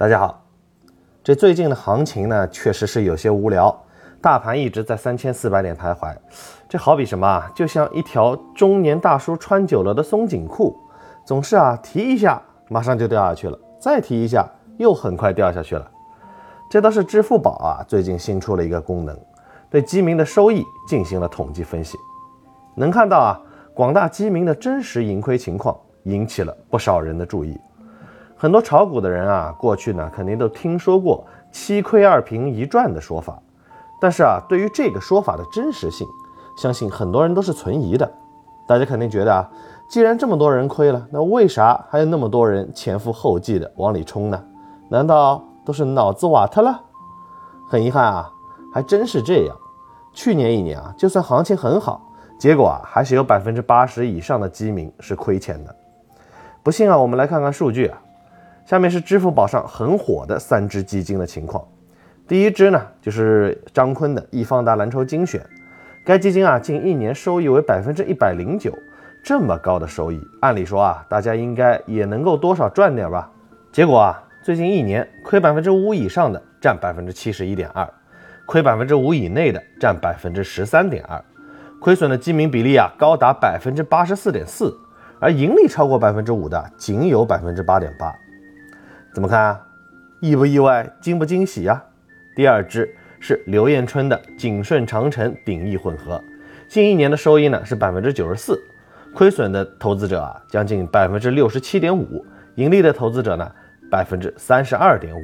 大家好，这最近的行情呢，确实是有些无聊，大盘一直在三千四百点徘徊，这好比什么啊？就像一条中年大叔穿久了的松紧裤，总是啊提一下马上就掉下去了，再提一下又很快掉下去了。这倒是支付宝啊最近新出了一个功能，对基民的收益进行了统计分析，能看到啊广大基民的真实盈亏情况，引起了不少人的注意。很多炒股的人啊，过去呢肯定都听说过“七亏二平一赚”的说法，但是啊，对于这个说法的真实性，相信很多人都是存疑的。大家肯定觉得啊，既然这么多人亏了，那为啥还有那么多人前赴后继的往里冲呢？难道都是脑子瓦特了？很遗憾啊，还真是这样。去年一年啊，就算行情很好，结果啊，还是有百分之八十以上的基民是亏钱的。不信啊，我们来看看数据啊。下面是支付宝上很火的三只基金的情况。第一只呢，就是张坤的易方达蓝筹精选。该基金啊，近一年收益为百分之一百零九，这么高的收益，按理说啊，大家应该也能够多少赚点吧？结果啊，最近一年亏百分之五以上的占百分之七十一点二，亏百分之五以内的占百分之十三点二，亏损的基民比例啊，高达百分之八十四点四，而盈利超过百分之五的仅有百分之八点八。怎么看啊？意不意外？惊不惊喜呀？第二支是刘彦春的景顺长城鼎益混合，近一年的收益呢是百分之九十四，亏损的投资者啊将近百分之六十七点五，盈利的投资者呢百分之三十二点五。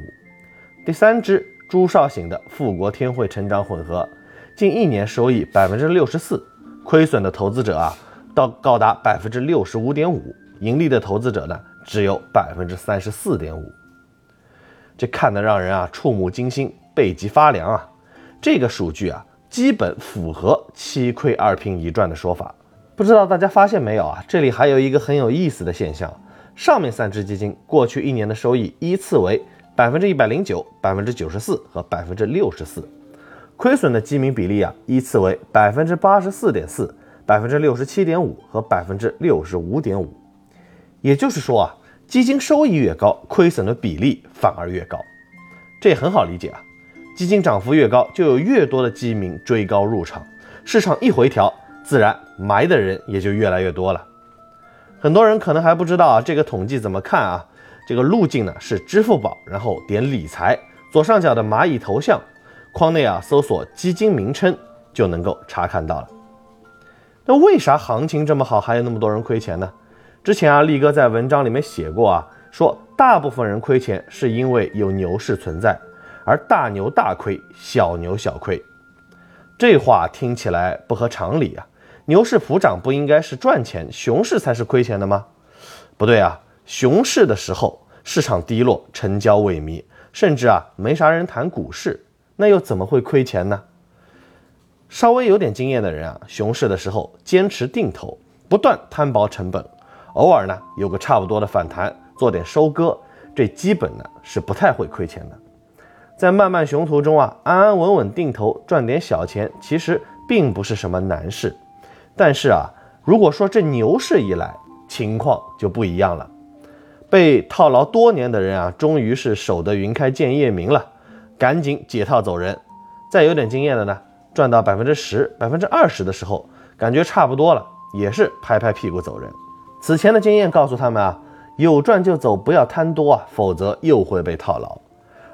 第三支朱少醒的富国天惠成长混合，近一年收益百分之六十四，亏损的投资者啊到高达百分之六十五点五，盈利的投资者呢？只有百分之三十四点五，这看得让人啊触目惊心，背脊发凉啊！这个数据啊，基本符合七亏二平一赚的说法。不知道大家发现没有啊？这里还有一个很有意思的现象：上面三只基金过去一年的收益依次为百分之一百零九、百分之九十四和百分之六十四，亏损的基民比例啊依次为百分之八十四点四、百分之六十七点五和百分之六十五点五。也就是说啊，基金收益越高，亏损的比例反而越高，这也很好理解啊。基金涨幅越高，就有越多的基民追高入场，市场一回调，自然埋的人也就越来越多了。很多人可能还不知道啊，这个统计怎么看啊？这个路径呢是支付宝，然后点理财，左上角的蚂蚁头像，框内啊搜索基金名称就能够查看到了。那为啥行情这么好，还有那么多人亏钱呢？之前啊，力哥在文章里面写过啊，说大部分人亏钱是因为有牛市存在，而大牛大亏，小牛小亏。这话听起来不合常理啊！牛市普涨不应该是赚钱，熊市才是亏钱的吗？不对啊，熊市的时候市场低落，成交萎靡，甚至啊没啥人谈股市，那又怎么会亏钱呢？稍微有点经验的人啊，熊市的时候坚持定投，不断摊薄成本。偶尔呢有个差不多的反弹，做点收割，这基本呢是不太会亏钱的。在漫漫熊途中啊，安安稳稳定投赚点小钱，其实并不是什么难事。但是啊，如果说这牛市一来，情况就不一样了。被套牢多年的人啊，终于是守得云开见月明了，赶紧解套走人。再有点经验的呢，赚到百分之十、百分之二十的时候，感觉差不多了，也是拍拍屁股走人。此前的经验告诉他们啊，有赚就走，不要贪多啊，否则又会被套牢。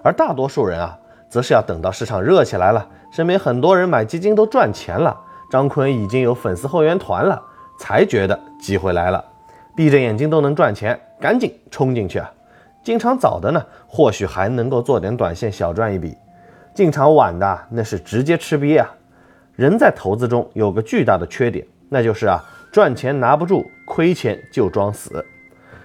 而大多数人啊，则是要等到市场热起来了，身边很多人买基金都赚钱了，张坤已经有粉丝后援团了，才觉得机会来了，闭着眼睛都能赚钱，赶紧冲进去啊！进场早的呢，或许还能够做点短线小赚一笔；进场晚的那是直接吃瘪啊！人在投资中有个巨大的缺点，那就是啊。赚钱拿不住，亏钱就装死。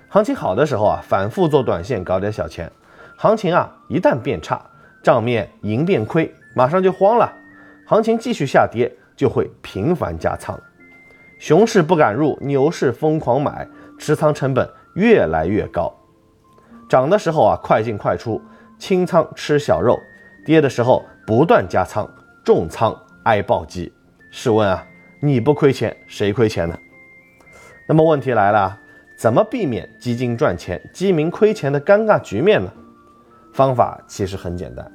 行情好的时候啊，反复做短线搞点小钱；行情啊一旦变差，账面盈变亏，马上就慌了。行情继续下跌，就会频繁加仓。熊市不敢入，牛市疯狂买，持仓成本越来越高。涨的时候啊快进快出，清仓吃小肉；跌的时候不断加仓，重仓挨暴击。试问啊？你不亏钱，谁亏钱呢？那么问题来了，怎么避免基金赚钱、基民亏钱的尴尬局面呢？方法其实很简单，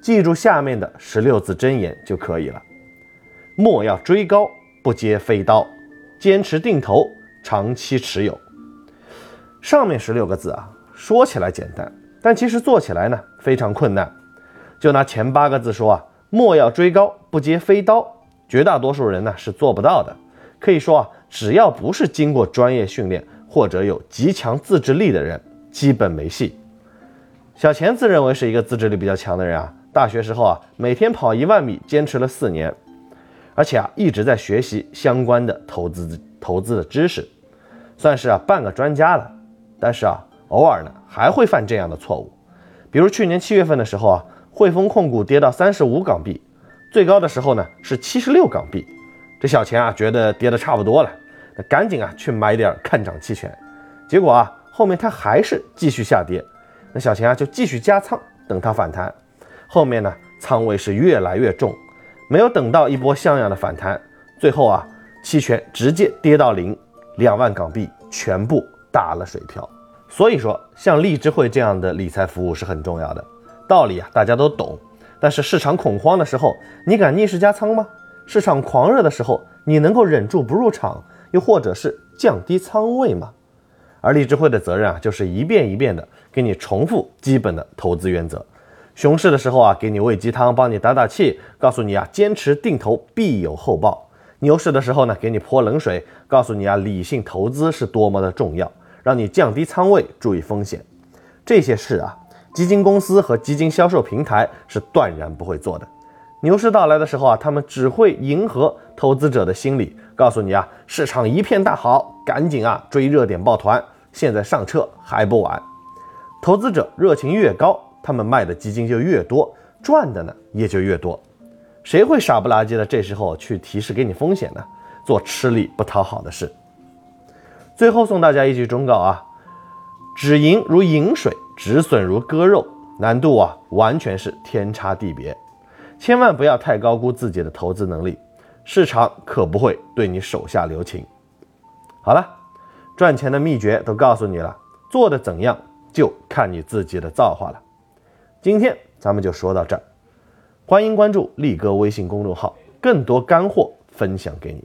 记住下面的十六字真言就可以了。莫要追高，不接飞刀，坚持定投，长期持有。上面十六个字啊，说起来简单，但其实做起来呢非常困难。就拿前八个字说啊，莫要追高，不接飞刀，绝大多数人呢是做不到的。可以说啊，只要不是经过专业训练或者有极强自制力的人，基本没戏。小钱自认为是一个自制力比较强的人啊，大学时候啊，每天跑一万米，坚持了四年，而且啊一直在学习相关的投资投资的知识，算是啊半个专家了。但是啊，偶尔呢还会犯这样的错误，比如去年七月份的时候啊，汇丰控股跌到三十五港币，最高的时候呢是七十六港币。这小钱啊，觉得跌的差不多了，那赶紧啊去买点看涨期权。结果啊，后面它还是继续下跌，那小钱啊就继续加仓，等它反弹。后面呢，仓位是越来越重，没有等到一波像样的反弹，最后啊，期权直接跌到零，两万港币全部打了水漂。所以说，像荔枝会这样的理财服务是很重要的，道理啊大家都懂，但是市场恐慌的时候，你敢逆势加仓吗？市场狂热的时候，你能够忍住不入场，又或者是降低仓位吗？而荔枝会的责任啊，就是一遍一遍的给你重复基本的投资原则。熊市的时候啊，给你喂鸡汤，帮你打打气，告诉你啊，坚持定投必有后报。牛市的时候呢，给你泼冷水，告诉你啊，理性投资是多么的重要，让你降低仓位，注意风险。这些事啊，基金公司和基金销售平台是断然不会做的。牛市到来的时候啊，他们只会迎合投资者的心理，告诉你啊，市场一片大好，赶紧啊追热点抱团，现在上车还不晚。投资者热情越高，他们卖的基金就越多，赚的呢也就越多。谁会傻不拉几的这时候去提示给你风险呢？做吃力不讨好的事。最后送大家一句忠告啊：止盈如饮水，止损如割肉，难度啊完全是天差地别。千万不要太高估自己的投资能力，市场可不会对你手下留情。好了，赚钱的秘诀都告诉你了，做的怎样就看你自己的造化了。今天咱们就说到这儿，欢迎关注力哥微信公众号，更多干货分享给你。